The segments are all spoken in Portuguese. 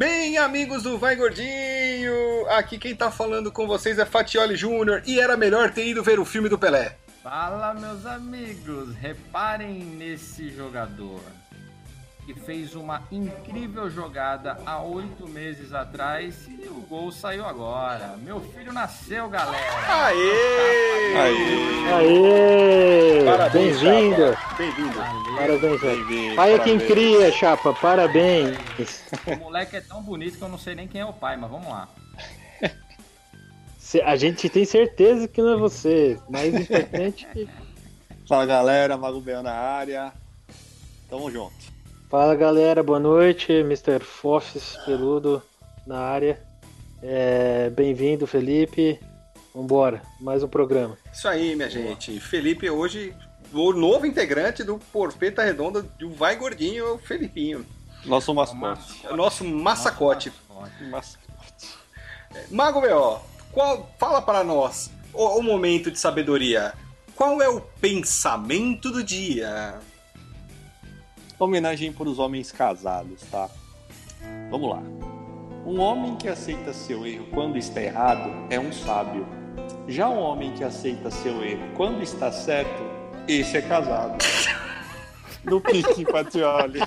Bem, amigos do Vai Gordinho, aqui quem tá falando com vocês é Fatioli Júnior e era melhor ter ido ver o filme do Pelé. Fala, meus amigos, reparem nesse jogador que fez uma incrível jogada há oito meses atrás e o gol saiu agora. Meu filho nasceu, galera. Aê! Aê! Aê! Parabéns, Bem-vindo! Bem-vindo. Parabéns. Bem-vindo, Pai é quem cria, chapa. Parabéns. O moleque é tão bonito que eu não sei nem quem é o pai, mas vamos lá. A gente tem certeza que não é você. Mais importante que. Fala galera, Mago Bel na área. Tamo junto. Fala galera, boa noite. Mr. Fofes Peludo na área. É, Bem-vindo, Felipe. Vambora, mais um programa. Isso aí, minha gente. Felipe hoje, o novo integrante do Porpeta Redonda do Vai Gordinho é o Felipinho. Nosso mascote. É o nosso massacote. mascote. Mascote. Mago B.O., qual, fala para nós o, o momento de sabedoria. Qual é o pensamento do dia? Homenagem para os homens casados, tá? Vamos lá. Um homem que aceita seu erro quando está errado é um sábio. Já um homem que aceita seu erro quando está certo, esse é casado. No pique, Patioli.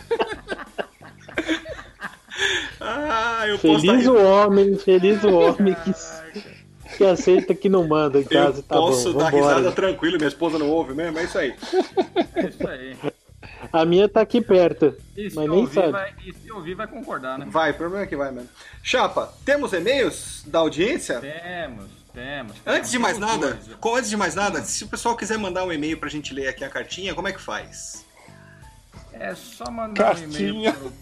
Ah, eu posso Feliz dar- o homem, feliz o homem que, que aceita que não manda em casa. Eu Tá posso bom, dar risada vambora. tranquilo, minha esposa não ouve mesmo, é isso aí. É isso aí. A minha tá aqui perto, E se, mas nem ouvir, sabe. vai, e se ouvir, vai concordar, né? Vai, o problema é que vai mesmo. Chapa, temos e-mails da audiência? Temos, temos. Antes de mais temos nada, dois. antes de mais nada, se o pessoal quiser mandar um e-mail pra gente ler aqui a cartinha, como é que faz? É só mandar um e-mail Cartinha. pro...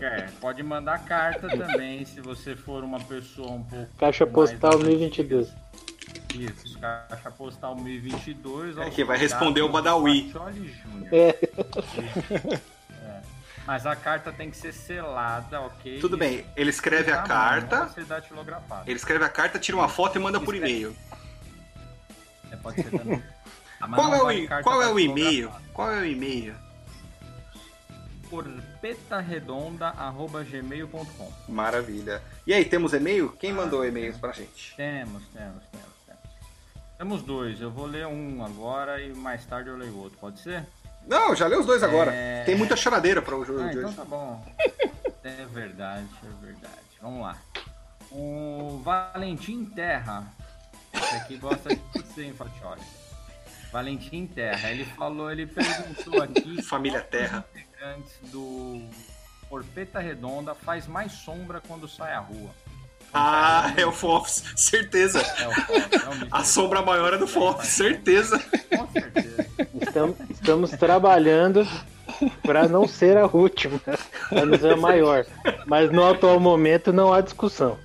É, pode mandar carta também, se você for uma pessoa um pouco. Caixa postal antiga. 1022. Isso, caixa postal 1022. É que vai responder o Badawi. É. É. Mas a carta tem que ser selada, ok? Tudo bem, ele escreve a carta, datilografada. ele escreve a carta, tira uma foto e manda por e-mail. É, pode ser também. Ah, mas Qual é, o, qual é o e-mail? Qual é o e-mail? porpetarredonda.gmail.com Maravilha. E aí, temos e-mail? Quem mandou e-mails pra gente? Temos, temos, temos, temos. Dois. Eu vou ler um agora e mais tarde eu leio o outro. Pode ser? Não, já leu os dois agora. É. Tem muita choradeira para o jogo Ah, de então hoje. tá bom. É verdade, é verdade. Vamos lá. O Valentim Terra. Esse aqui gosta de você, hein, Fatioli? Valentim Terra. Ele falou, ele perguntou aqui. Família Terra. integrantes do Porpeta Redonda faz mais sombra quando sai à rua. Ah, é o Fofs, certeza. É o Fox, é. A sombra maior é do Fofs, certeza. Com certeza. Estamos, estamos trabalhando para não ser a última, para não ser a maior. Mas no atual momento não há discussão.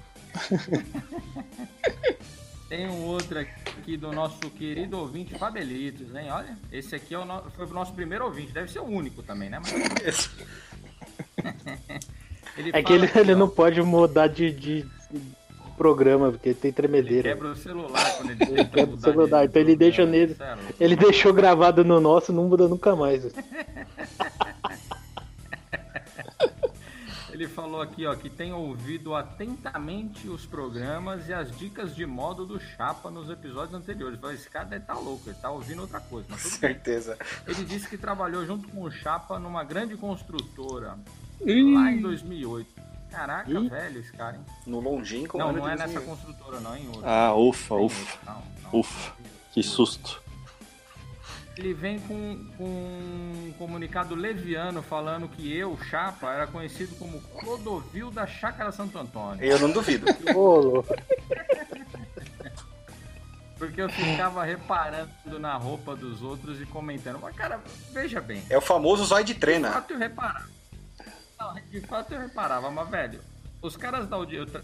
Tem um outro aqui do nosso querido ouvinte Fabelitos, hein? Olha, esse aqui é o no- foi o nosso primeiro ouvinte, deve ser o único também, né? Mas ele É que ele, aqui, ele não pode mudar de, de programa, porque tem ele tremedeira. quebra o celular quando ele, Ele quebra o celular, de então ele deixa nele. sério. Ele deixou gravado no nosso, não muda nunca mais. Ele falou aqui, ó, que tem ouvido atentamente os programas e as dicas de modo do Chapa nos episódios anteriores. Falei, esse cara deve estar louco, ele tá ouvindo outra coisa, mas tudo bem. Certeza. Ele disse que trabalhou junto com o Chapa numa grande construtora lá em 2008. Caraca, Ih. velho, esse cara, hein? No longínquo Não, não de é nessa 2008. construtora, não, em outra. Ah, ufa, Tem ufa, não, não. ufa. Que susto. Ele vem com, com um comunicado leviano falando que eu, Chapa, era conhecido como Clodovil da Chácara Santo Antônio. Eu não duvido. Ô, louco. Porque eu ficava reparando na roupa dos outros e comentando. Mas, cara, veja bem. É o famoso zóio de De trena. fato eu reparava. Não, de fato eu reparava, mas, velho, os caras da audi... Eu tra-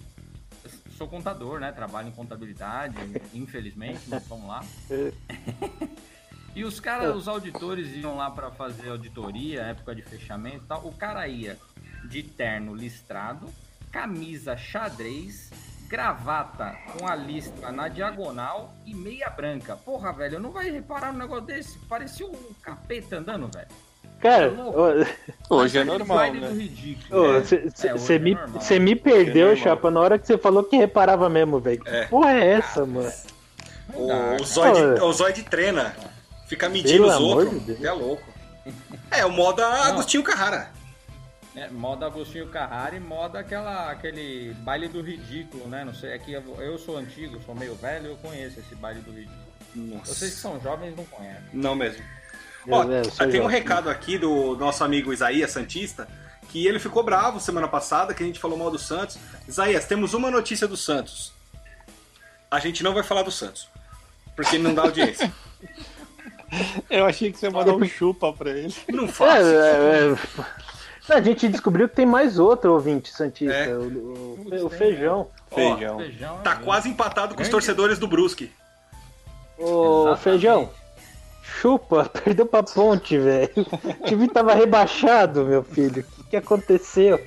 sou contador, né? Trabalho em contabilidade, infelizmente, mas vamos lá. E os caras, os auditores iam lá pra fazer auditoria, época de fechamento e tal. O cara ia de terno listrado, camisa xadrez, gravata com a listra na diagonal e meia branca. Porra, velho, não vai reparar no negócio desse? Parecia um capeta andando, velho. Cara, hoje é normal, né? Você é, me, é me perdeu, é Chapa, na hora que você falou que reparava mesmo, velho. É. Que porra é essa, mano? O, o, Zoid, o Zoid treina. Fica medindo Pelo os outros. De é louco. É, o modo Agostinho Carrara. É, moda Agostinho Carrara e moda aquela, aquele baile do ridículo, né? Não sei, é que eu, eu sou antigo, sou meio velho, eu conheço esse baile do ridículo. Nossa. Vocês que são jovens não conhecem. Não mesmo. Ó, tem um recado aqui do nosso amigo Isaías Santista, que ele ficou bravo semana passada, que a gente falou mal do Santos. Isaías, temos uma notícia do Santos. A gente não vai falar do Santos, porque não dá audiência. Eu achei que você ia mandar um chupa pra ele. Não faz. É, é, é. A gente descobriu que tem mais outro ouvinte Santista, é. o, o, o, Feijão. Feijão. Ó, feijão tá quase empatado com os torcedores do Brusque. Ô, Feijão, chupa, perdeu pra ponte, velho. O time tava rebaixado, meu filho. O que, que aconteceu?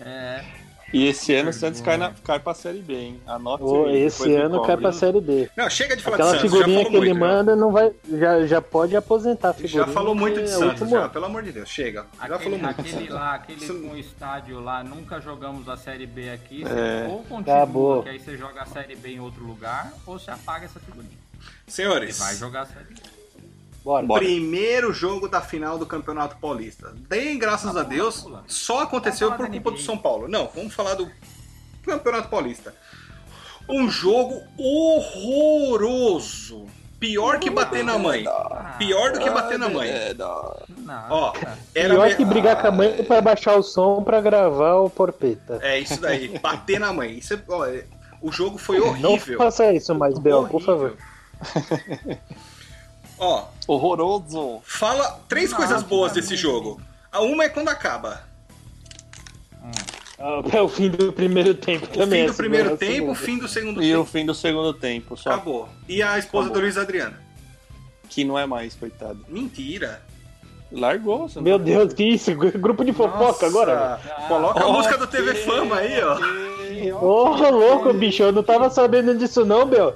É. E esse ano o Santos cai, na, cai pra Série B, hein? Anote oh, Esse ano cai pra Série B. Não, chega de falar Aquela de Santos. figurinha que ele manda não vai, já, já pode aposentar a figurinha. Já falou muito de é Santos, já, pelo amor de Deus, chega. Aquele, já falou muito. Aquele lá, aquele com o estádio lá, nunca jogamos a Série B aqui. É. Ou continua, Acabou. que aí você joga a Série B em outro lugar, ou você apaga essa figurinha. Senhores. Você vai jogar a Série B. Bora. Primeiro jogo da final do Campeonato Paulista. Bem, graças tá a Deus, só aconteceu por culpa do São Paulo. Não, vamos falar do Campeonato Paulista. Um jogo horroroso. Pior que bater na mãe. Pior do que bater na mãe. Ó, era Pior que brigar com a mãe para baixar o som para gravar o porpeta. É isso daí, bater na mãe. Isso, é, ó, o jogo foi horrível. Não faça isso mais, Bel, por favor. Ó. Horroroso. Fala três Não, coisas boas desse jogo. A uma é quando acaba. Ah, é o fim do primeiro tempo o também. O fim do primeiro tempo, o fim do segundo e tempo. E o fim do segundo tempo, só. Acabou. E a esposa Acabou. do Luiz Adriano? Que não é mais, coitado. Mentira. Largou. Meu Deus, que isso? Grupo de fofoca Nossa. agora. Coloca a música do TV Fama aí, ó. Ô, oh, louco, bicho. Eu não tava sabendo disso não, meu.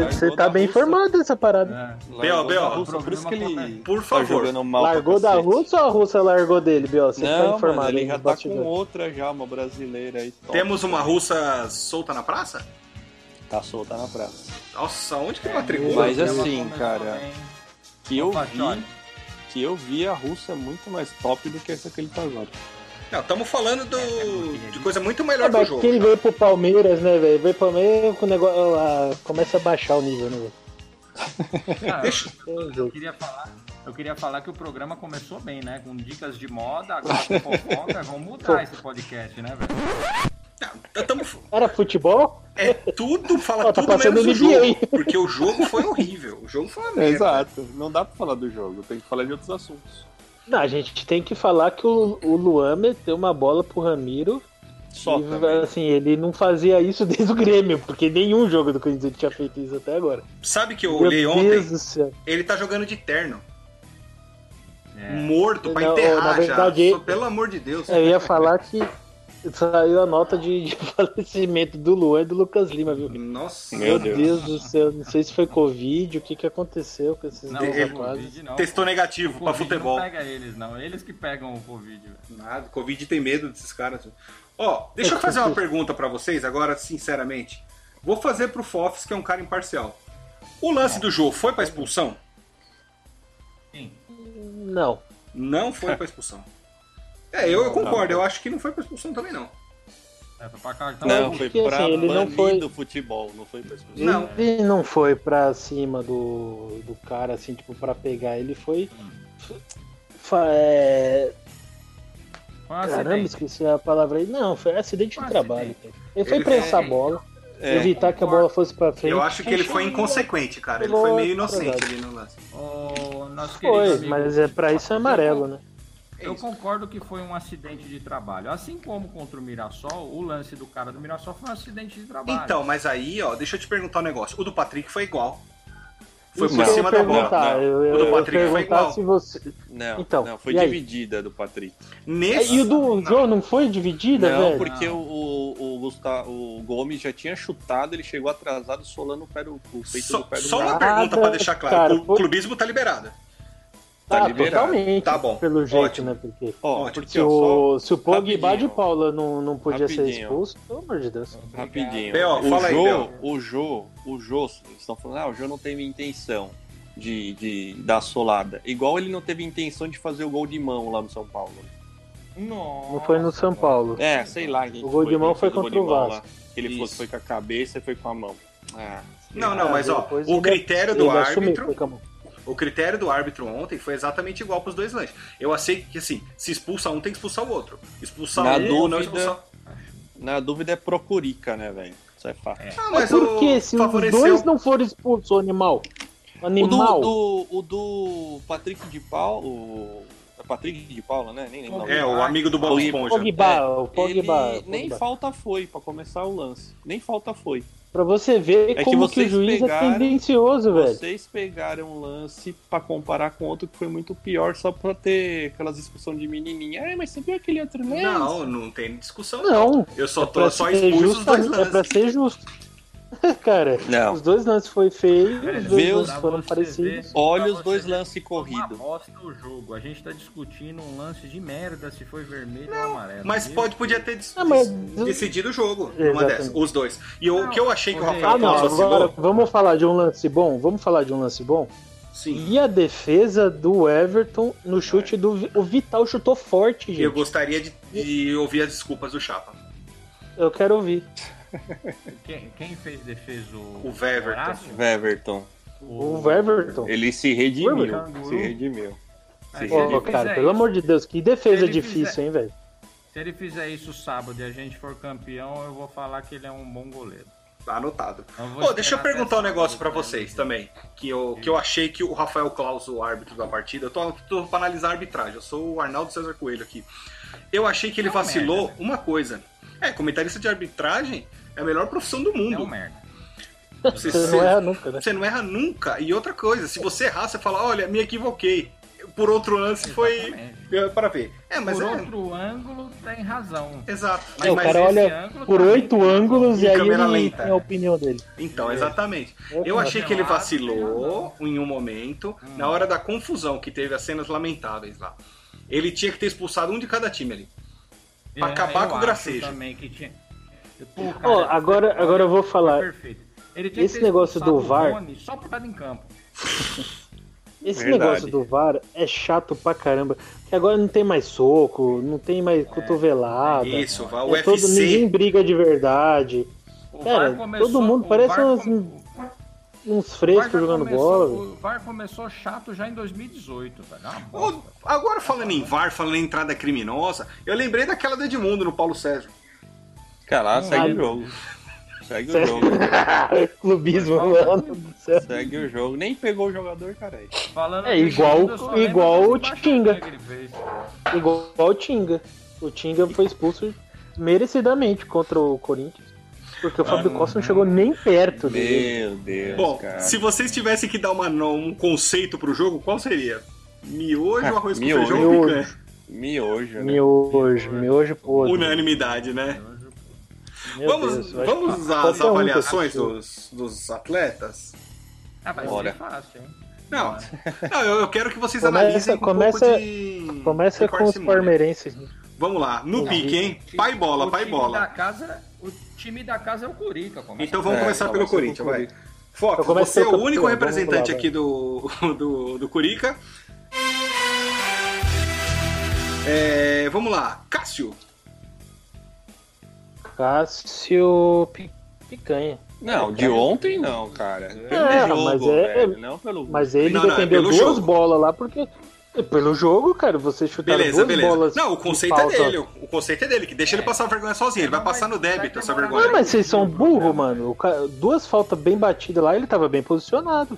Você tá bem Rússia. informado dessa parada. É. Bel, por isso que ele. Por tá favor. Tá largou da Rússia ou a Rússia largou dele, Bel? Você tá informado. Mano, ele já tá com outra já, uma brasileira aí. Top. Temos uma russa solta na praça? Tá solta na praça. Nossa, onde que matricula? Mas assim, cara, que eu vi, que eu vi a Rússia muito mais top do que essa que ele tá agora. Não, estamos falando do, de coisa muito melhor é, do jogo. Que ele veio pro Palmeiras, né, velho? Veio pro Palmeiras com o negócio. Começa a baixar o nível, né, velho? Deixa... eu, queria falar, eu queria falar que o programa começou bem, né? Com dicas de moda, agora com fofoca. Vamos mudar esse podcast, né, velho? Tamo... Era futebol? É tudo, fala oh, tá tudo menos o jogo. Porque o jogo foi horrível. O jogo foi uma merda. Exato. Não dá pra falar do jogo, tem que falar de outros assuntos. Não, a gente tem que falar que o, o Luan meteu uma bola pro Ramiro. Só e, também. assim, ele não fazia isso desde o Grêmio, porque nenhum jogo do Corinthians tinha feito isso até agora. Sabe que eu Meu olhei ontem? Ele tá jogando de terno. É. Morto pra não, enterrar na verdade, já. Só, pelo amor de Deus. Eu ia falar que Saiu a nota de, de, falecimento do Luan e do Lucas Lima, viu? Nossa, meu Deus. Deus. do céu. Não sei se foi Covid, o que, que aconteceu com esses não, dois rapazes. Testou negativo para futebol. Não pega eles, não. Eles que pegam o Covid. Nada, Covid tem medo desses caras. Ó, deixa eu fazer uma pergunta para vocês agora, sinceramente. Vou fazer pro Fofs, que é um cara imparcial. O lance do jogo foi para expulsão? Sim. Não. Não foi para expulsão. É, eu, eu concordo. Eu acho que não foi pra expulsão também, não. É, foi pra cartão. Não, foi pra assim, ele não foi do futebol, não foi pra expulsão. Não. Ele não foi pra cima do, do cara, assim, tipo, pra pegar. Ele foi... É... Caramba, esqueci a palavra aí. Não, foi acidente de trabalho. Ele foi ele prensar a bola. É, evitar que a bola fosse pra frente. Eu acho que ele foi inconsequente, cara. Ele foi meio inocente ali no lance. Oh, foi, mas é pra isso é amarelo, né? É eu concordo que foi um acidente de trabalho. Assim como contra o Mirassol, o lance do cara do Mirassol foi um acidente de trabalho. Então, mas aí, ó, deixa eu te perguntar um negócio. O do Patrick foi igual. Foi por cima da bola. Eu, eu, o do Patrick foi igual. Se você... Não, então, não, foi dividida aí? do Patrick. Nesse... E o do não. João não foi dividida, não, velho? porque não. o, o, Gustavo, o Gomes já tinha chutado, ele chegou atrasado solando o, pé do, o peito só, do pé do Só uma pergunta pra deixar claro. Cara, o foi... clubismo tá liberado. Tá, tá totalmente. Tá bom. Pelo jeito, Ótimo. né? Porque, ó, porque se, o, se o Pogba de Paula não, não podia rapidinho. ser expulso, pelo amor de Deus. Rapidinho. O, fala Jô, aí, o Jô, o Jô, estão falando, ah, o Jô não teve intenção de, de dar solada. Igual ele não teve intenção de fazer o gol de mão lá no São Paulo. Nossa. Não foi no São Paulo. É, sei lá. O gol de mão foi contra o Vasco. Ele foi, foi com a cabeça e foi com a mão. Ah, não, não, mas ó, o critério do árbitro o critério do árbitro ontem foi exatamente igual para os dois lances. Eu achei que, assim, se expulsa um, tem que expulsar o outro. Expulsar na um dúvida, ou não expulsar. Na dúvida é procurica, né, velho? Isso é fácil. É. Ah, mas por que? Se favoreceu... os dois não forem expulsos, o animal. O animal. O do, do, o do Patrick de Paulo. É Patrick de Paula, né? Nem lembro. É, o amigo do Bob Esponja. Pogba, é, o Pogba, ele nem falta foi para começar o lance. Nem falta foi. Pra você ver é como que, que o juiz é pegaram, é tendencioso, velho. Vocês pegaram um lance para comparar com outro que foi muito pior só pra ter aquelas discussões de menininha. É, mas você viu aquele outro lance? Não, não tem discussão. Não. Eu só é tô só expulso os dois lances. É pra ser justo. Cara, não. os dois lances foi feio, os dois lances foram parecidos. Olha os dois lances corridos. Mostra o jogo. A gente tá discutindo um lance de merda se foi vermelho não, ou amarelo. Mas pode, podia ter ah, mas... decidido o jogo numa dessas, os dois. E o que eu achei que o Rafael ah, não, agora, Vamos falar de um lance bom? Vamos falar de um lance bom? Sim. E a defesa do Everton no chute do. O Vital chutou forte, gente. Eu gostaria de, de ouvir as desculpas do Chapa. Eu quero ouvir. Quem, quem fez defesa? O, o Veverton. Veverton. O, o Veverton. Ele se redimiu. Se redimiu. Se redimiu. cara, pelo amor de Deus, que defesa difícil, fizer, hein, velho? Se ele fizer isso sábado e a gente for campeão, eu vou falar que ele é um bom goleiro. Tá anotado. Pô, deixa eu perguntar um negócio para vocês também. Que eu, que eu achei que o Rafael Claus, o árbitro da partida, eu tô, tô pra analisar a arbitragem. Eu sou o Arnaldo César Coelho aqui. Eu achei que ele vacilou né? uma coisa. É, comentarista de arbitragem é a melhor profissão do mundo. É um merda. Você, você não erra nunca, né? Você não erra nunca. E outra coisa, se você errar, você fala, olha, me equivoquei. Por outro lance foi. É, para ver. É, mas por é... outro ângulo tem razão. Exato. Mas, o cara olha por tá oito ângulos e aí ele lenta. tem a opinião dele. Então, é. exatamente. É. Eu achei que ele vacilou em um momento, hum. na hora da confusão que teve as cenas lamentáveis lá. Ele tinha que ter expulsado um de cada time ali. Pra é, acabar com o gracejo. Também que tinha Pô, cara, oh, agora, agora eu vou falar. Esse negócio do VAR. Só por estar em campo. Esse Verdade. negócio do VAR é chato pra caramba. Que agora não tem mais soco, não tem mais é, cotovelada. É isso, vai o é todo, Ninguém briga de verdade. O Cara, começou, todo mundo parece uns, uns frescos jogando começou, bola. O VAR começou chato já em 2018, velho. agora falando em VAR, falando em entrada criminosa, eu lembrei daquela do Edmundo no Paulo César. Cara, segue o jogo. Segue o jogo. Clubismo, mano. Segue o jogo. Nem pegou o jogador, cara. Falando é igual, igual o Tinga. Igual o Tinga. O Tinga foi expulso merecidamente contra o Corinthians. Porque o Fábio Costa não chegou nem perto dele. Meu Deus. Bom, cara. se vocês tivessem que dar uma, um conceito pro jogo, qual seria? Miojo, ah, arroz com feijão ou picanha? Miojo. Né? Miojo, miojo podre. Unanimidade, né? Meu vamos Deus, vamos usar as avaliações um dos, dos atletas? Ah, vai ser fácil, hein? Não, não eu, eu, quero que vocês começa, analisem com começa, um pouco de. Começa com os palmeirenses. Vamos lá, no pique, hein? Pai bola, pai bola. Da casa, o time da casa é o Curica. Então vamos é, começar pelo Corinthians, vai. Foco, você é o único representante lá, aqui do, do, do Curica. É, vamos lá, Cássio. Cássio Picanha. Não, de ontem não, cara. É, jogo, mas, é, velho, não pelo... mas ele não, defendeu não, é duas jogo. bolas lá porque. Pelo jogo, cara, você chutar duas beleza. bolas. Não, o conceito é dele. O conceito é dele, que deixa é. ele passar vergonha sozinho. Ele vai passar no débito essa vergonha. Não, mas vocês são burro, mano. Duas faltas bem batidas lá, ele tava bem posicionado.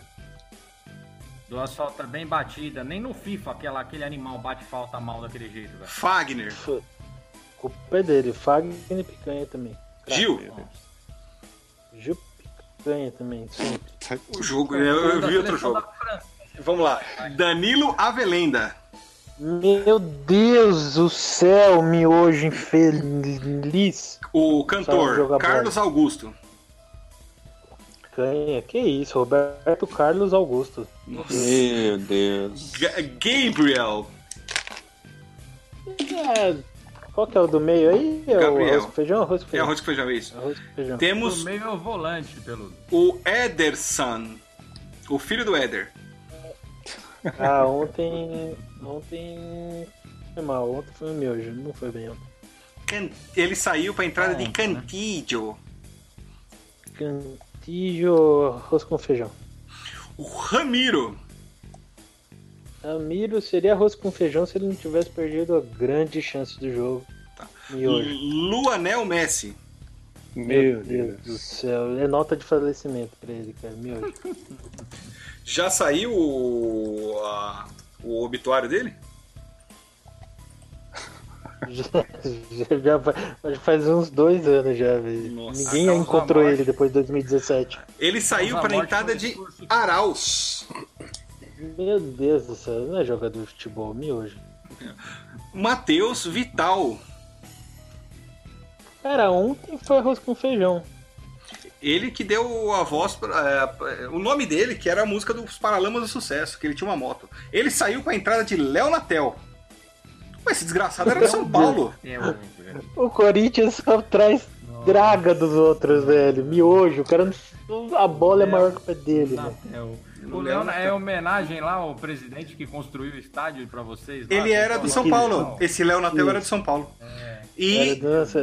Duas faltas bem batidas. Nem no FIFA aquela, aquele animal bate falta mal daquele jeito, velho. Fagner culpa é dele. Fagner e Picanha também. Gil. Gil Picanha também, sim. O jogo, eu, eu vi outro jogo. Vamos lá. Danilo Avelenda. Meu Deus do céu, miojo infeliz. O cantor Carlos Augusto. picanha. Que isso, Roberto Carlos Augusto. Meu Deus. Ga- Gabriel. É, qual que é o do meio aí? É o Gabriel. arroz com feijão? Arroz com É feijão. arroz com feijão, isso. Arroz com feijão. Temos meio é o volante, pelo. o Ederson, o filho do Éder. Ah, ontem. Ontem. Foi mal, ontem foi o miojo, não foi bem ontem. Can- Ele saiu pra entrada de Ontem, né? Cantillo. Cantillo, arroz com feijão. O Ramiro. Ramiro seria arroz com feijão se ele não tivesse perdido a grande chance do jogo. Tá. Miojo. Luanel Messi. Meu Deus do céu, é nota de falecimento pra ele, cara. Miojo. Já saiu o, a- o obituário dele? já, já- já faz- uns dois anos já, velho. Nossa. Ninguém encontrou ele depois de 2017. Ele saiu Mas a para a morte entrada de esforço. Meu Deus do céu, não é jogador de futebol, miojo. Matheus Vital. Cara, ontem foi arroz com feijão. Ele que deu a voz, pra- é, o nome dele, que era a música dos Paralamas do Sucesso, que ele tinha uma moto. Ele saiu para a entrada de Léo Natel. Ué, esse desgraçado era de São Paulo. É, o- O Corinthians só traz draga dos outros, velho. Miojo, o cara não- A bola é maior que o pé dele, velho. Natel. No O Natel. é homenagem lá ao presidente que construiu o estádio pra vocês. lá, Ele era do São Paulo. Esse Léo Natel era de São Paulo. Era, E nossa,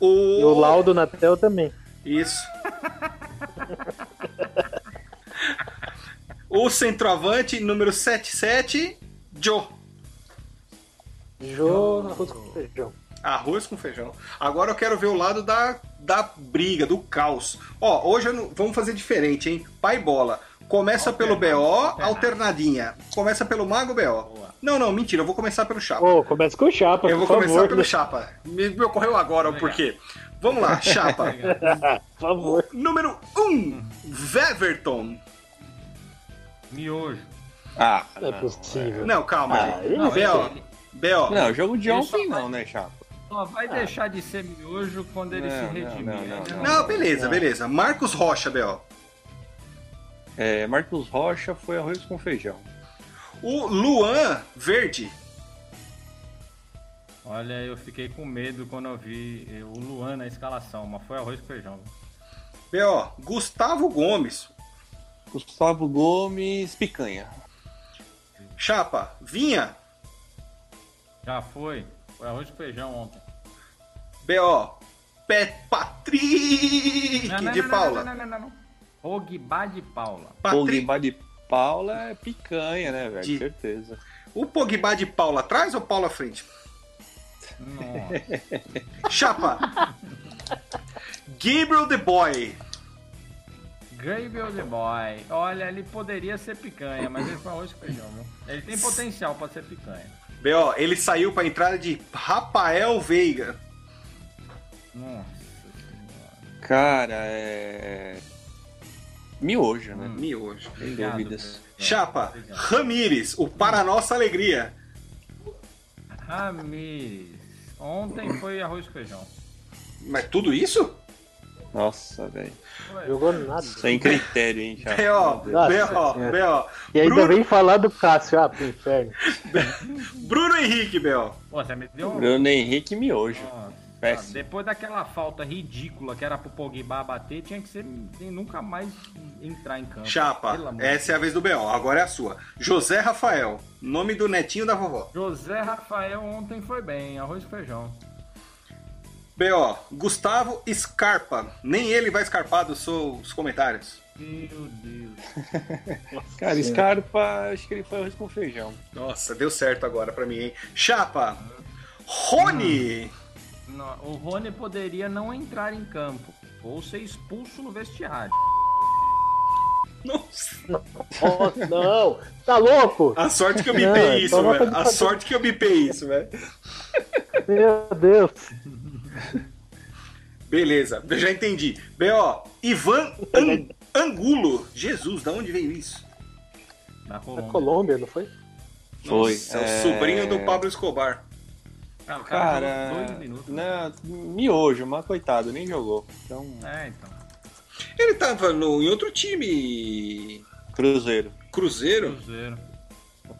E o o. Laudo Natel também. Isso. o centroavante número 77, Joe. Jô, arroz com feijão. Arroz com feijão. Agora eu quero ver o lado da, da briga, do caos. Ó, hoje eu não- vamos fazer diferente, hein? Pai bola. Começa pelo BO, alternadinha. Começa pelo Mago BO. Boa. Não, não, mentira, eu vou começar pelo Chapa. Ô, começa com o Chapa, eu vou por começar favor. pelo Chapa. Me, me ocorreu agora o porquê. Vamos lá, Chapa. por favor. Número 1, um, Veverton. Miojo. Ah, Não é possível. Não, calma, Ah, gente. Não, BO, BO. Não, jogo de ontem não, né, Chapa? só vai deixar de ser miojo quando ele Não, se não, redimir. não, né? não, Não, beleza, beleza. Marcos Rocha, BO. É, Marcos Rocha foi arroz com feijão. O Luan Verde. Olha, eu fiquei com medo quando eu vi eh, o Luan na escalação, mas foi arroz com feijão. BO, Gustavo Gomes. Gustavo Gomes, picanha. Chapa, Vinha. Já foi. Foi arroz com feijão ontem. BO, Pet Patrick Não, não, de não, Paula. Não, não, não, não, não. Pogba de Paula. Patrick, Pogba de Paula é picanha, né, velho? De- Certeza. o Pogba de Paula atrás ou Paula à frente? Nossa. Chapa. Gabriel the Boy. Gabriel the Boy. Olha, ele poderia ser picanha, mas ele foi com feijão, viu? Ele tem potencial pra ser picanha. BO, ele saiu pra entrada de Rafael Veiga. Nossa. Cara, é. Miojo, né? Hum. Miojo. Obrigado, dúvidas. Pedro. Chapa, Obrigado. Ramires, o Para Nossa Alegria. Ramires. Ontem foi arroz com feijão. Mas tudo isso? Nossa, velho. Jogou nada. Sem critério, hein, Chapa? B.O., B.O.. B.O. E ainda Bruno, vem falar do Cássio, ah, pro inferno. Bruno Henrique, B.O. Pô, você me deu um. Bruno Henrique Miojo. Nossa. Péssimo. Depois daquela falta ridícula que era pro Pogba bater, tinha que ser nunca mais entrar em campo. Chapa, essa é a vez do B.O., agora é a sua. José Rafael, nome do netinho da vovó. José Rafael ontem foi bem, arroz com feijão. B.O., Gustavo Scarpa, nem ele vai escarpar dos seus comentários. Meu Deus. Cara, Scarpa, acho que ele foi arroz com feijão. Nossa, deu certo agora pra mim, hein? Chapa, Rony, Não, o Rony poderia não entrar em campo ou ser expulso no vestiário. nossa. Oh, não, tá louco? A sorte que eu Não, bipei isso, então não velho. pode A fazer- sorte que eu bipei isso, velho. Meu Deus. Beleza, eu já entendi. B.O., Ivan An- Angulo. Jesus, da onde veio isso? Na Na Colômbia. Colômbia, não foi? Foi. Nossa, é o é, sobrinho do Pablo Escobar. Cara, o cara Cara, dois minutos. não, miojo, mas coitado, nem jogou. Então, É, então. Ele tava no, em outro time. Cruzeiro. Cruzeiro? Cruzeiro.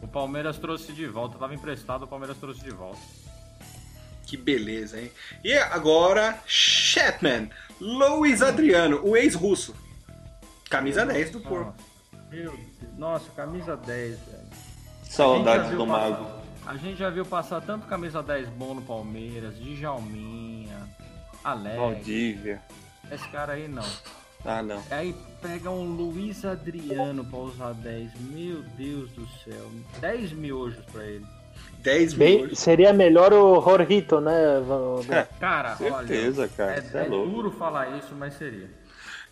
O Palmeiras trouxe de volta, tava emprestado, o Palmeiras trouxe de volta. Que beleza, hein? E agora, Chapman, Luiz Adriano, o ex-russo. Camisa 10 do Porco. Meu Deus. Nossa, camisa 10, velho. Saudades do Mago. A gente já viu passar tanto camisa 10 bom no Palmeiras, Djalminha, Alex. Valdívia. Esse cara aí não. Ah, não. Aí pega um Luiz Adriano pra usar 10. Meu Deus do céu. 10 miojos pra ele. 10 Bem, mil. seria melhor o Jorrito, né? Cara, Certeza, olha. cara. É, é é louco. duro falar isso, mas seria.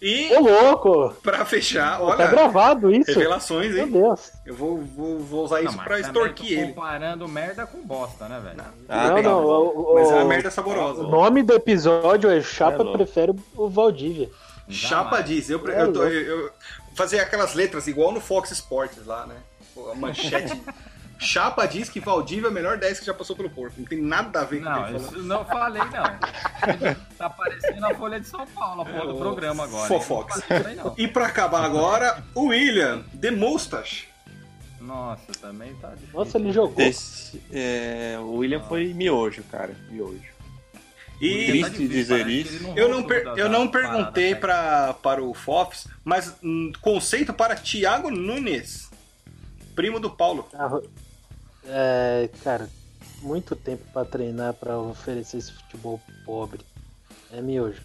E, Ô, louco! pra fechar, Tá olha, gravado isso? revelações, Meu hein? Deus. Eu vou, vou, vou usar isso Não, mas pra extorquir ele. comparando merda com bosta, né, velho? Ah, não, tá não. o- o- Mas é uma merda saborosa. O nome do episódio é Chapa É prefere o Valdívia. Chapa Jamais. diz, eu, É eu, tô, eu, eu fazer aquelas letras igual no Fox Sports lá, né? A manchete. Chapa diz que Valdívia é o melhor 10 que já passou pelo porco. Não tem nada a ver com Não, isso não falei, não. tá parecendo a Folha de São Paulo, a porra do programa agora. Fofox. Não falei isso aí, não. E pra acabar agora, o William, The Mustache. Nossa, também tá difícil. Nossa, ele jogou. Esse, é, o William foi miojo, cara. Miojo. E Triste Tá difícil, dizer isso. não eu não, per- eu não perguntei paradas, pra, para o Fofs, mas hum, conceito para Thiago Nunes, primo do Paulo. Ah, É, cara, muito tempo pra treinar pra oferecer esse futebol pobre. É miojo.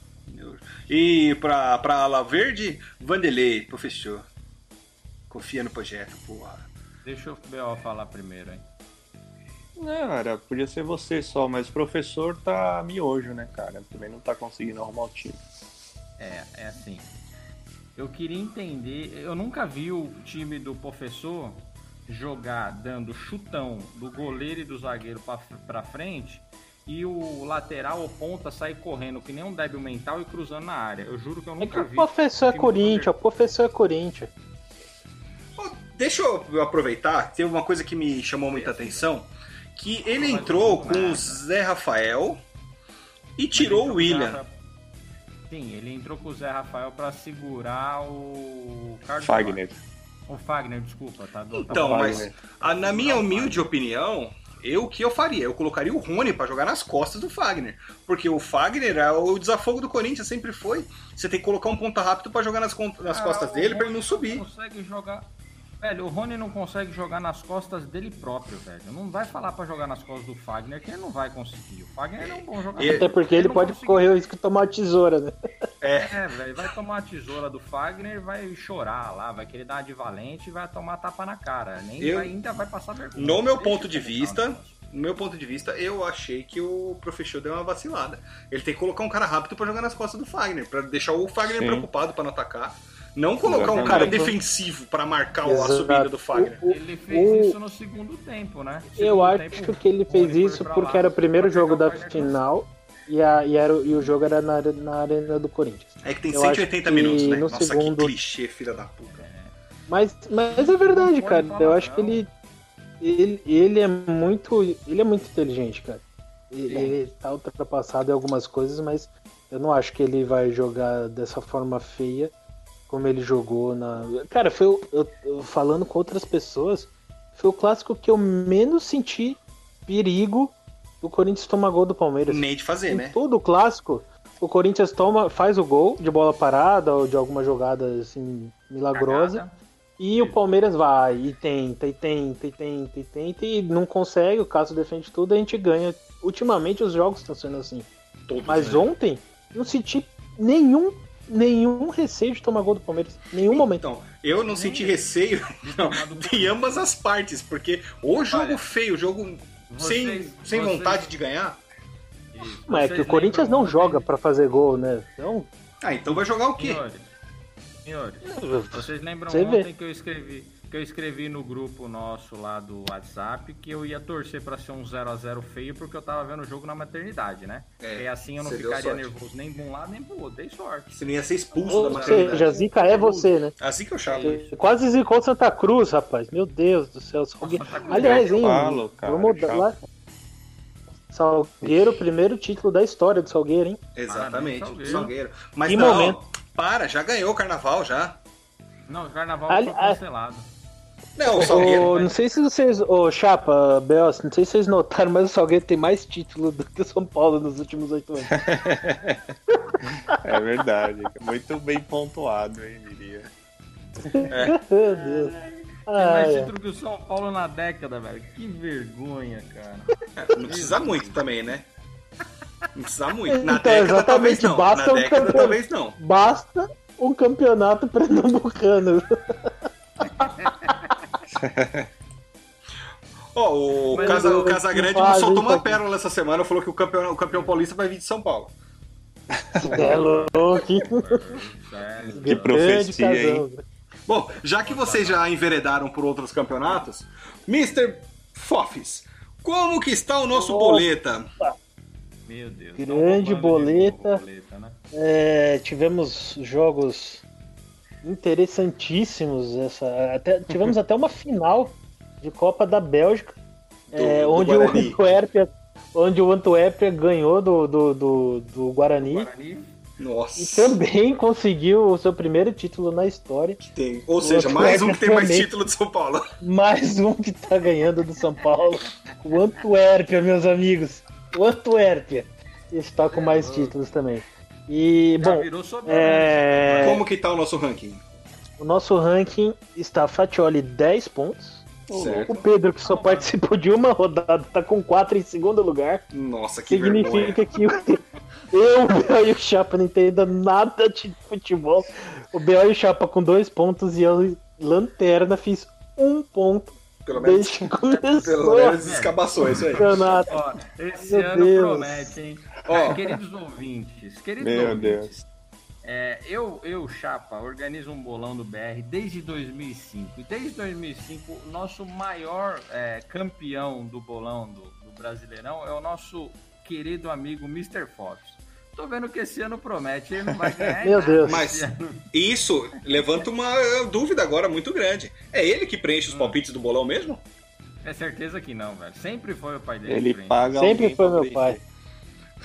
E pra, pra Ala Verde, Vanderlei, professor. Confia no projeto, porra. Deixa o B.O. falar primeiro, hein? Não, era, podia ser você só, mas o professor tá miojo, né, cara? Também não tá conseguindo arrumar o time. É, é assim. Eu queria entender. Eu nunca vi o time do professor jogar dando chutão do goleiro e do zagueiro pra, pra frente e o lateral ou ponta sair correndo que nem um débil mental e cruzando na área. Eu juro que eu É que nunca o vi. professor é Corinthians, o professor é Corinthians. Deixa eu aproveitar, teve uma coisa que me chamou muita atenção, que ele Não entrou com nada. o Zé Rafael e Mas tirou o William. Sim, ele entrou com o Zé Rafael pra segurar o Carlos Fagner. O Fagner, desculpa, tá? do- tá Então, mas Fagner. a- na minha Não, humilde opinião, eu o que eu faria? Eu colocaria o Rony pra jogar nas costas do Fagner. Porque o Fagner é o desafogo do Corinthians, sempre foi. Você tem que colocar um ponta rápido pra jogar nas, nas Ah, costas dele pra ele não subir. consegue jogar. Velho, o Rony não consegue jogar nas costas dele próprio, velho. Não vai falar pra jogar nas costas do Fagner que ele não vai conseguir. O Fagner é um bom jogador. E- Até porque ele não pode conseguiu. correr o risco de tomar uma tesoura, né? É, velho, vai tomar a tesoura do Fagner, vai chorar lá, vai querer dar uma de valente e vai tomar tapa na cara. Nem Eu- vai- ainda vai passar vergonha. No meu Deixa ponto eu de vista, no meu ponto de vista, eu achei que o professor deu uma vacilada. Ele tem que colocar um cara rápido pra jogar nas costas do Fagner, pra deixar o Fagner Sim. preocupado pra não atacar. Não colocar um Exatamente. cara Cara, defensivo pra marcar a Exato. subida do Fagner. O- Ele fez o- isso no segundo tempo, né? Eu Segundo acho tempo, que ele o fez isso porque lá era o primeiro jogo o da Fagner final e, a, e, era, e o jogo era na, na arena do Corinthians. É que tem Eu 180 acho que minutos, né? no Nossa, segundo- que clichê, filha da puta. Mas, mas é verdade, cara. falar Eu acho não. que ele, ele. Ele é muito. Ele é muito inteligente, cara. Ele, ele tá ultrapassado em algumas coisas, mas eu não acho que ele vai jogar dessa forma feia como ele jogou na. Cara, foi eu, eu falando com outras pessoas, foi o clássico que eu menos senti perigo do Corinthians tomar gol do Palmeiras. Nem de fazer, Em né? todo o clássico, o Corinthians toma, faz o gol de bola parada ou de alguma jogada assim milagrosa. Cagada. E o Palmeiras vai e tenta, e tenta, e tenta, e tenta, e não consegue, o caso defende tudo, a gente ganha. Ultimamente os jogos estão sendo assim. Todos, Mas né? ontem, não senti nenhum, nenhum receio de tomar gol do Palmeiras. Nenhum momento. Então, eu não senti receio não, de ambas as partes, porque o jogo Olha, feio, o jogo sem, vocês- sem vocês- vontade de ganhar. Isso. Mas é que o Corinthians não joga pra fazer gol, né? Então, Ah, então vai jogar o quê? Senhores, senhores, vocês lembram Você vê. ontem que eu escrevi que eu escrevi no grupo nosso lá do WhatsApp que eu ia torcer pra ser um 0 a 0 feio porque eu tava vendo o jogo na maternidade, né? É, e assim eu não ficaria nervoso nem de um lado nem pro outro, dei sorte. Você não ia ser expulso da ou maternidade. seja, Zica é você, né? Assim que eu chamo. Você quase zicou Santa Cruz, rapaz. Meu Deus do céu. Salgueiro. Santa Cruz Aliás, hein? Falo, cara, vamos dar chato. lá. Salgueiro, primeiro título da história do Salgueiro, hein? Exatamente, Parabéns, Salgueiro. Mas Que não, momento. Para, já ganhou o carnaval já. Não, o carnaval Ali, foi cancelado. Não, o Salgueiro. Oh, não sei se vocês. Ô, Chapa, Beos, não sei se vocês notaram, mas o Salgueiro tem mais título do que o São Paulo nos últimos oito anos. é verdade. Muito bem pontuado, hein, diria. É. Meu Deus. Tem mais título que o São Paulo na década, velho. Que vergonha, cara. Não precisa muito também, né? Não precisa muito. Na então, década talvez não. Basta Na um década campeon... talvez não. Basta um campeonato pernambucano. oh, o, Casa, o Casagrande não soltou uma pérola essa semana, falou que o campeão, o campeão paulista vai vir de São Paulo. É louco. que profecia, hein? Bom, já que vocês já enveredaram por outros campeonatos, Mr. Fofis, como que está o nosso Opa. boleta? Meu Deus. Grande boleta. boleta né? é, tivemos jogos interessantíssimos. Essa, até, tivemos até uma final de Copa da Bélgica, do, é, do onde, o Antuérpia, onde o Antuérpia ganhou do, do, do, do Guarani. Guarani. Nossa. E também conseguiu o seu primeiro título na história. Tem. Ou seja, mais um que tem mais título de São Paulo. Mais um que tá ganhando do São Paulo. O Antuérpia, meus amigos. O Antuérpia está com mais títulos também. E, Já bom. É... Como que tá o nosso ranking? O nosso ranking está Fatioli 10 pontos. Certo. O Pedro, que só participou de uma rodada, tá com 4 em segundo lugar. Nossa, que Significa vergonha. que eu, o Bel e o Chapa não entendem nada de futebol. O Bel e o Chapa com 2 pontos e eu, Lanterna, fiz um ponto. Pelo menos, desde que começou. Pelo menos escabaçou, isso aí. Ó, esse Meu ano Deus. promete, hein? Ó. Queridos ouvintes, queridos Meu ouvintes. Deus. É, eu, eu, Chapa, organizo um bolão do BR desde 2005. E desde 2005, o nosso maior é, campeão do bolão do, do, Brasileirão é o nosso querido amigo Mr. Fox. Tô vendo que esse ano promete, ele não vai ganhar. Meu Deus. Mas isso levanta uma dúvida agora muito grande. É ele que preenche os hum. palpites do bolão mesmo? É certeza que não, velho. Sempre foi o pai dele. Ele paga Sempre foi meu pai.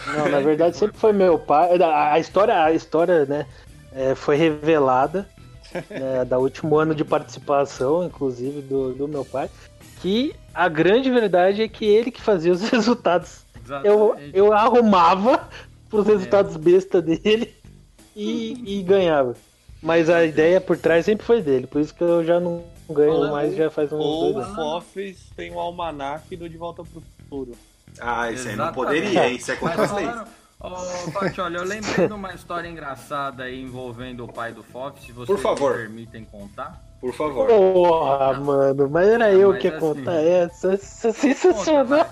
Não, na verdade sempre foi meu pai. A história, a história, né, é, foi revelada né, da último ano de participação, inclusive do, do meu pai, que a grande verdade é que ele que fazia os resultados. Eu, eu arrumava os resultados é. besta dele e, e ganhava. Mas a ideia por trás sempre foi dele, por isso que eu já não ganho mais já faz um Ou dois anos. o Fofes tem o almanac do De Volta pro Futuro. Ah, isso aí não poderia, hein? Isso é contra as leis. Ô, Paty, olha, eu lembrei de uma história engraçada aí envolvendo o pai do Fox, se vocês Por favor. me permitem contar. Por favor. Porra, mano, mas era eu mas que ia assim, contar essa. Essa é sensacional.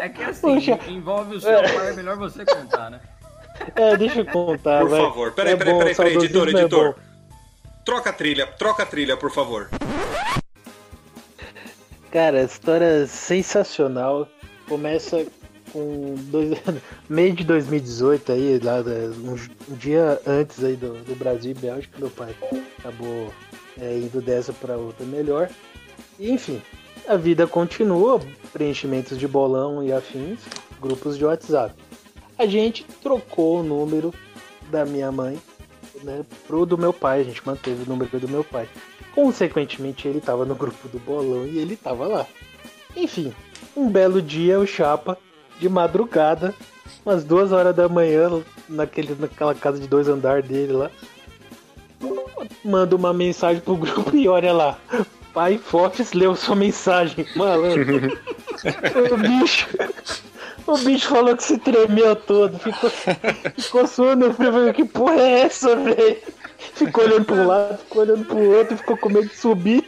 é que assim, Poxa. envolve o seu pai, é melhor você contar, né? É, deixa eu contar, Por vai. favor, peraí, é peraí, peraí, peraí, editor, editor. É troca a trilha, troca a trilha, por favor. Cara, história sensacional. Começa com dois, meio de 2018 aí, lá, um, um dia antes aí do, do, Brasil e Bélgica, meu pai acabou é, indo dessa para outra melhor. E, enfim, a vida continua, preenchimentos de bolão e afins, grupos de WhatsApp. A gente trocou o número da minha mãe né, pro do meu pai, a gente manteve o número do meu pai. Consequentemente, ele estava no grupo do bolão e ele estava lá. Enfim, um belo dia o Chapa, de madrugada, umas duas horas da manhã, naquele, naquela casa de dois andar dele lá, manda uma mensagem pro grupo e olha lá. Pai Fox leu sua mensagem, malandro. o bicho. O bicho falou que se tremeu todo, ficou, ficou suando. Eu falei, que porra é essa, velho? Ficou olhando para um lado, ficou olhando para o outro, ficou com medo de subir.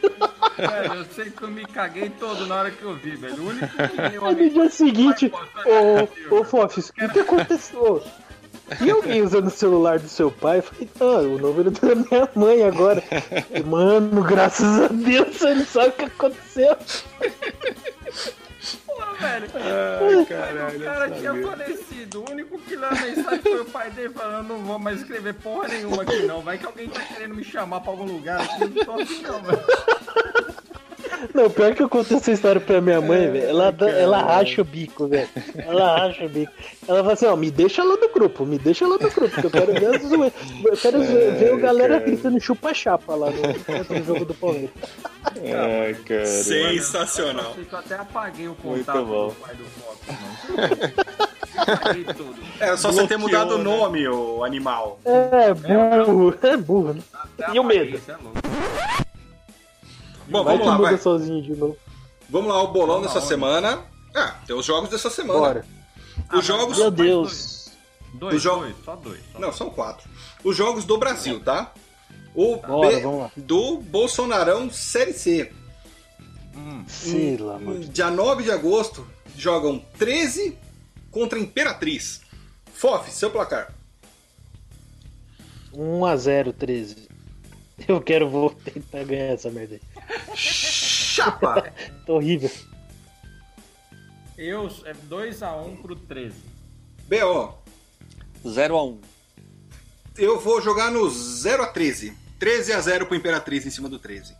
Velho, eu sei que eu me caguei todo na hora que eu vi, velho. O único que eu No dia seguinte, ô, ô Fofis, o que aconteceu? E eu vi usando o celular do seu pai, falei, ah, o número da minha mãe agora. Mano, graças a Deus, você não sabe o que aconteceu velho. Ai, caralho, o cara tinha falecido. O único que a mensagem foi o pai dele falando: não vou mais escrever porra nenhuma aqui, não. Vai que alguém tá querendo me chamar pra algum lugar aqui. Eu não tô assim, não, velho. Não, pior que eu conto essa história pra minha mãe, velho. Ela, ela racha o bico, velho. Ela racha o bico. Ela fala assim, ó, me deixa lá no grupo, me deixa lá no grupo, que eu quero ver as. Eu quero ver, ver o galera cara. gritando chupa-chapa lá no, no jogo do Palmeiras. Ai, cara. Sensacional. Eu até apaguei o contato do pai do Fox, É, só você ter mudado o né? nome, o animal. É, burro. É burro, né? E o medo? É Bom, vamos lá, vai. sozinho de novo. Vamos lá, o bolão dessa semana. Ah, tem os jogos dessa semana. Bora. Os ah, jogos. Meu Deus. Dois, os jogos... só dois. Só Não, são quatro. Os jogos do Brasil, tá? O Bora, B... vamos lá. do Bolsonarão Série C. Hum. Sei lá, mano. Dia 9 de agosto, jogam 13 contra Imperatriz. Fof, seu placar. 1x0, 13. Eu quero, vou tentar ganhar essa merda aí. Chapa! Tô horrível. Eu, é 2x1 pro 13. BO. 0x1. Eu vou jogar no 0x13. 13 a 0 pro Imperatriz em cima do 13.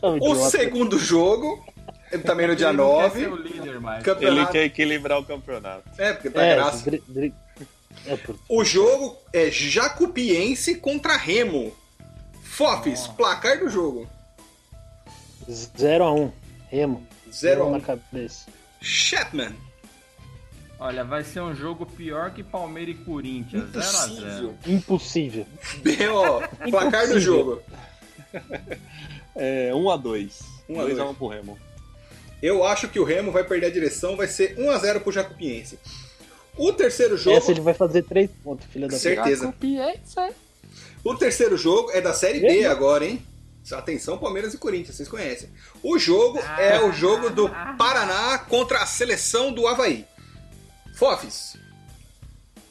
Oh, o segundo jogo também no dia ele 9. Não líder, campeonato... Ele quer equilibrar o campeonato. É, porque tá é, graça. É o jogo é Jacupiense contra Remo. Fofes, oh. placar do jogo. 0x1. Remo. 0 na cabeça. Chapman. Olha, vai ser um jogo pior que Palmeiras e Corinthians. 0x0. Impossível. B.O. placar do jogo. É 1x2. 2x1 pro Remo. Eu acho que o Remo vai perder a direção, vai ser 1x0 pro Jacupiense. O terceiro jogo. Essa ele vai fazer 3 pontos, filha da Certeza. Jacupiense. O terceiro jogo é da Série B agora, hein? Atenção, Palmeiras e Corinthians, vocês conhecem. O jogo ah, é o jogo do Paraná contra a seleção do Havaí. Fofes.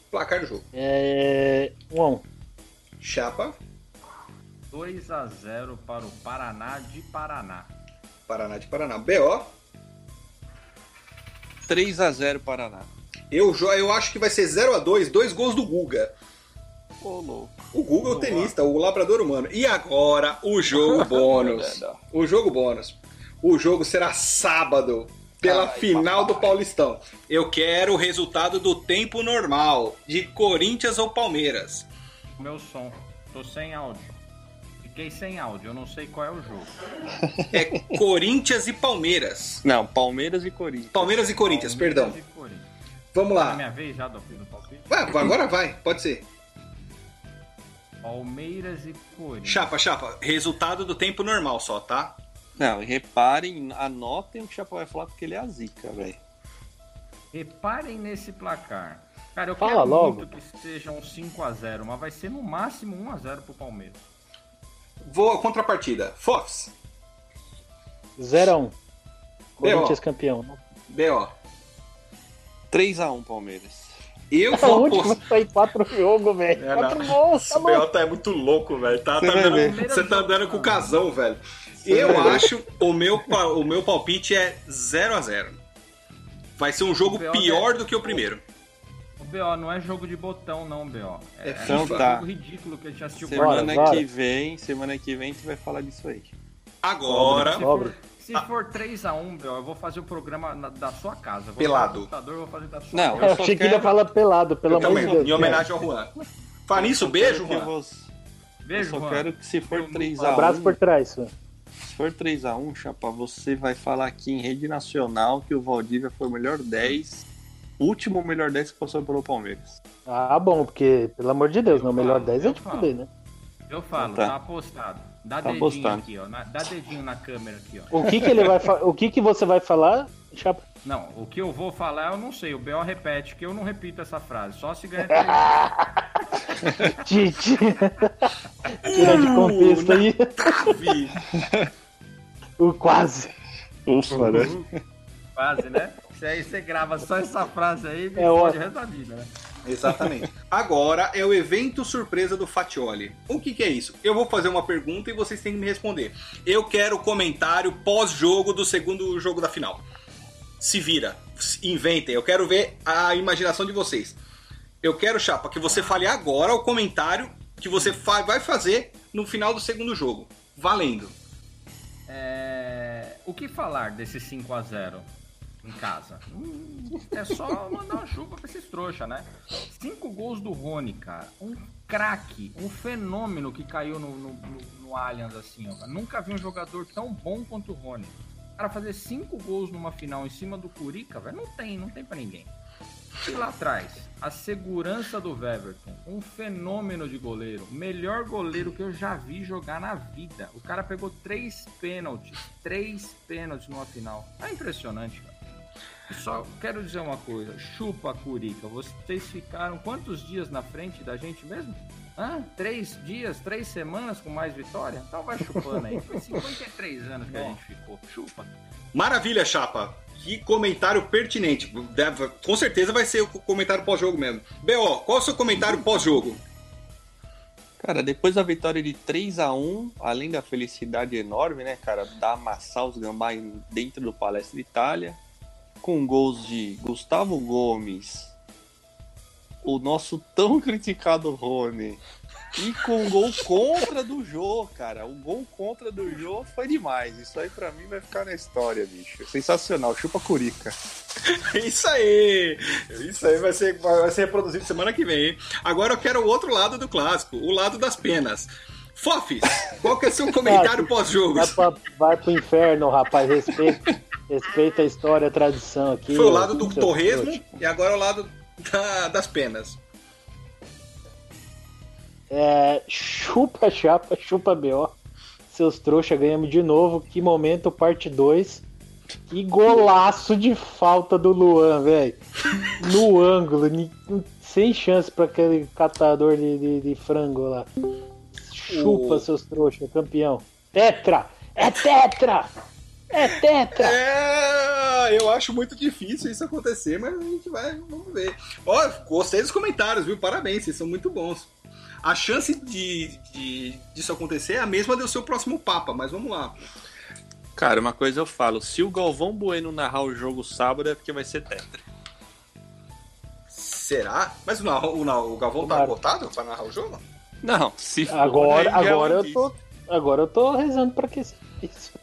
Placar do jogo. É. 1 x 1 Chapa. 2 x 0 para o Paraná de Paraná. Paraná de Paraná. BO. 3 x 0 Paraná. Eu, eu acho que vai ser 0 x 2 dois gols do Guga. O Guga é o tenista, o labrador humano. E agora, o jogo bônus. o jogo bônus. O jogo será sábado, pela Ai, final papai. do Paulistão. Eu quero o resultado do tempo normal, de Corinthians ou Palmeiras. Meu som. Tô sem áudio. Fiquei sem áudio, eu não sei qual é o jogo. É Corinthians e Palmeiras. Não, Palmeiras e Corinthians. Palmeiras e Corinthians, Palmeiras perdão. E. Vamos lá. É minha vez já do, do palpite? Vai, agora vai, pode ser. Palmeiras e Corinthians. Chapa, chapa, resultado do tempo normal só, tá? Não, reparem, anotem o que o Chapa vai falar porque ele é a zica, velho. Reparem nesse placar. Cara, eu Fala quero logo. muito que seja um 5x0, mas vai ser no máximo 1x0 pro Palmeiras. Vou a contrapartida. Fofs. 0x1. Corinthians campeão. BO. 3x1 Palmeiras. Eu vou Onde apost... vai sair quatro jogos, velho? É, quatro gols, tá O BO tá é muito louco, velho. Tá, tá andando, você tá andando com o casão, velho. Eu acho o meu, o meu palpite é 0x0. Vai ser um jogo pior é... do que o primeiro. BO, não é jogo de botão, não, BO. É, é então, tá. jogo ridículo que a gente assistiu Semana bora, que vem, semana que vem, a gente vai falar disso aí. Agora. Se for, se for 3x1, BO, eu vou fazer o programa na, da sua casa. Vou pelado. Computador, vou fazer da sua não, casa. eu achei quero... que ele ia falar pelado, pelo amor de Deus. Em homenagem ao Juan. Fala nisso, beijo, Juan. Você... Beijo, eu só Juan. quero que se for 3x1. Um abraço por trás, Juan. Se for 3x1, Chapa, você vai falar aqui em rede nacional que o Valdívia foi o melhor 10 último melhor 10 que passou pelo Palmeiras. Ah, bom, porque, pelo amor de Deus, o melhor 10 é de poder, né? Eu falo, tá, tá apostado. Dá tá dedinho apostado. aqui, ó. Na, dá dedinho na câmera aqui, ó. O que que ele vai O que que você vai falar, Chapa? Não, o que eu vou falar eu não sei. O B.O. repete, que eu não repito essa frase. Só se ganha Tite. Tira de contexto aí. o quase. Ufa, né? Quase, né? Se aí você grava só essa frase aí, me é pode resto da vida, né? Exatamente. Agora é o evento surpresa do Fatioli. O que, que, é isso? Eu vou fazer uma pergunta e vocês têm que me responder. Eu quero comentário pós-jogo do segundo jogo da final. Se vira, inventem. Eu quero ver a imaginação de vocês. Eu quero, Chapa, que você fale agora o comentário que você vai fazer no final do segundo jogo. valendo. É... O que falar desse 5 a 0 em casa? É só mandar uma chuva pra esses trouxa, né? Cinco gols do Rony, cara. Um craque, um fenômeno que caiu no, no, no, no Allianz, assim, ó. Nunca vi um jogador tão bom quanto o Rony. Cara, fazer cinco gols numa final em cima do Curica, velho, não tem, não tem para ninguém. E lá atrás, a segurança do Weverton, um fenômeno de goleiro, melhor goleiro que eu já vi jogar na vida. O cara pegou três pênaltis, três pênaltis numa final. É impressionante, cara. Só quero dizer uma coisa, chupa Curica, vocês ficaram quantos dias na frente da gente mesmo? Hã? Três dias, três semanas com mais vitória? Então vai chupando aí. Foi 53 anos que a gente ficou. Chupa. Maravilha, Chapa. Que comentário pertinente. Deve, com certeza vai ser o comentário pós-jogo mesmo. B.O., qual é o seu comentário pós-jogo? Cara, depois da vitória de 3 a 1 além da felicidade enorme, né, cara, da amassar os gambá dentro do Palestra Itália, com gols de Gustavo Gomes, o nosso tão criticado Rony e com gol contra do Jô, cara. O gol contra do Jô foi demais. Isso aí pra mim vai ficar na história, bicho. Sensacional. Chupa curica. Isso aí! Isso aí vai ser, vai ser reproduzido semana que vem, hein? Agora eu quero o outro lado do clássico, o lado das penas. Fofis, qual que é o seu comentário pós-jogo? Vai, pra, vai pro inferno, rapaz. Respeita, respeita a história, a tradição aqui. Foi o lado do torresmo e agora é o lado da, das penas. É, chupa chapa, chupa BO. Seus trouxa, ganhamos de novo. Que momento, parte 2. Que golaço de falta do Luan, velho. No ângulo, sem chance para aquele catador de, de, de, frango lá. Chupa, seus trouxa, campeão. Tetra! É tetra! É tetra! É, eu acho muito difícil isso acontecer, mas a gente vai, vamos ver. Ó, gostei dos comentários, viu? Parabéns, vocês são muito bons. A chance de, de disso acontecer é a mesma do seu próximo Papa, mas vamos lá. Cara, uma coisa eu falo, se o Galvão Bueno narrar o jogo sábado é porque vai ser tetra. Será? Mas o, o, o Galvão tá botado pra narrar o jogo? Não, se for, agora, agora eu tô agora eu tô rezando para que isso.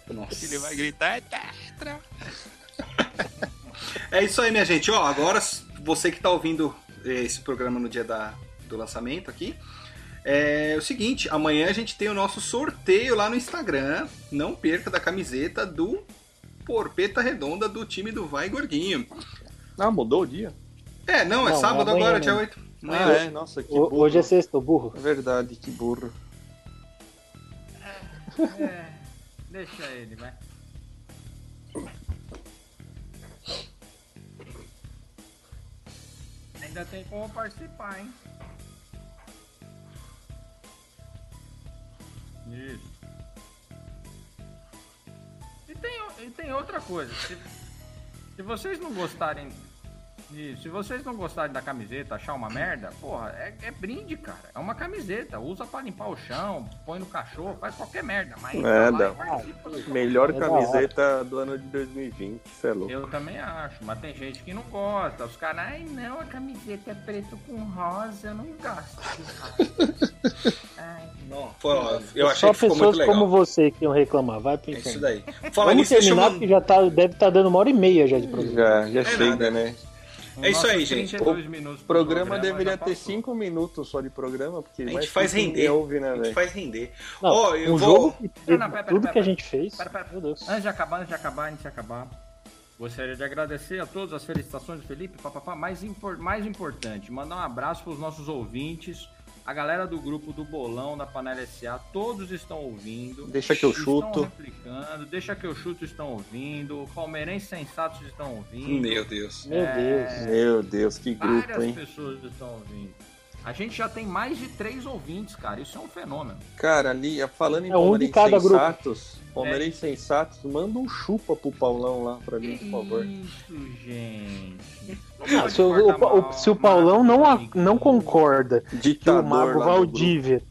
Nossa. Ele vai gritar é tetra. é isso aí, minha gente. Ó, agora você que tá ouvindo esse programa no dia da, do lançamento aqui, é o seguinte, amanhã a gente tem o nosso sorteio lá no Instagram. Não perca da camiseta do Porpeta Redonda do time do Vai Gordinho. Ah, mudou o dia? É, não, é não, sábado é agora, dia 8. Amanhã. Ah, é, nossa, que burro. Hoje é sexto, burro. É verdade, que burro. É, é, deixa ele, vai. Ainda tem como participar, hein? Isso. E tem, e tem outra coisa. Se, se vocês não gostarem e se vocês não gostarem da camiseta, achar uma merda, porra, é, é, brinde, cara. É uma camiseta. Usa pra limpar o chão, põe no cachorro, faz qualquer merda. Mas é, tá Melhor é camiseta do ano de 2020, isso é louco. Eu também acho, mas tem gente que não gosta. Os caras, ai não, a camiseta é preto com rosa, eu não gosto ai. Não, foi, eu achei Só que ficou muito legal. como você que iam reclamar, vai pro inferno. É isso daí. Fala Vamos nisso, terminar, porque já tá, deve estar tá dando uma hora e meia já de programa. Já, já é chega, nada. né? É isso aí, gente. O programa, programa deveria ter 5 minutos só de programa, porque a gente faz render. Ouve, né, a gente faz render. Não, oh, eu um vou... jogo que, não, não, pera, tudo pera, que a gente fez. Pera, pera. Meu Deus. Antes de acabar, antes de acabar, antes de acabar. Gostaria de agradecer a todos as felicitações do Felipe, papapá. Mais, impor, mais importante, mandar um abraço para os nossos ouvintes a galera do grupo do Bolão da Panela SA, todos estão ouvindo. Deixa que eu chuto. replicando, deixa que eu chuto estão ouvindo. Palmeirenses sensatos estão ouvindo. Meu Deus. Meu Deus. É... Meu Deus, que grupo, Várias hein? pessoas estão ouvindo. A gente já tem mais de três ouvintes, cara. Isso é um fenômeno. Cara, ali, falando em é um de cada sensatos, grupo. É. sensatos, manda um chupa pro Paulão lá pra mim, por favor. Isso, gente. Não, se, o, o, se, o, Paulão não, não concorda Ditador que o Mago Valdívia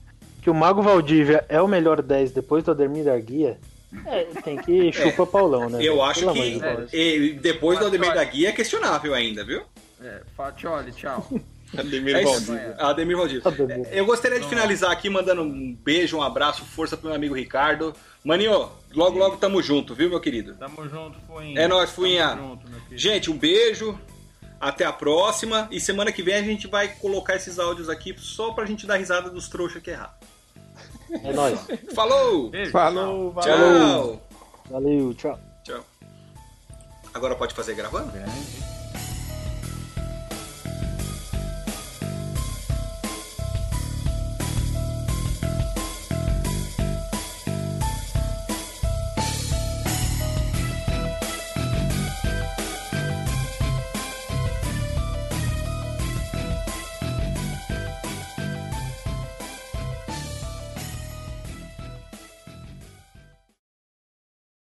que o Mago Valdívia é o melhor 10 depois do Ademir da Guia, é, tem que é. chupa é, Paulão, né? Eu acho Pelo que de depois do Ademir da Guia é questionável ainda, viu? É, Fatioli, tchau. Ademir é Valdívia. Ademir Valdívia. Eu gostaria de finalizar aqui mandando um beijo, um abraço, força pro meu amigo Ricardo. Maninho, logo, logo tamo junto, viu, meu querido? Tamo junto, Fuinha. É nóis, Fuinha. Gente, um beijo. Até a próxima. E semana que vem a gente vai colocar esses áudios aqui só pra gente dar risada dos trouxas que errar. É nóis. Falou! Beijo, Falou, tchau. Tchau. Valeu, tchau. Tchau. Agora pode fazer gravando? Grande.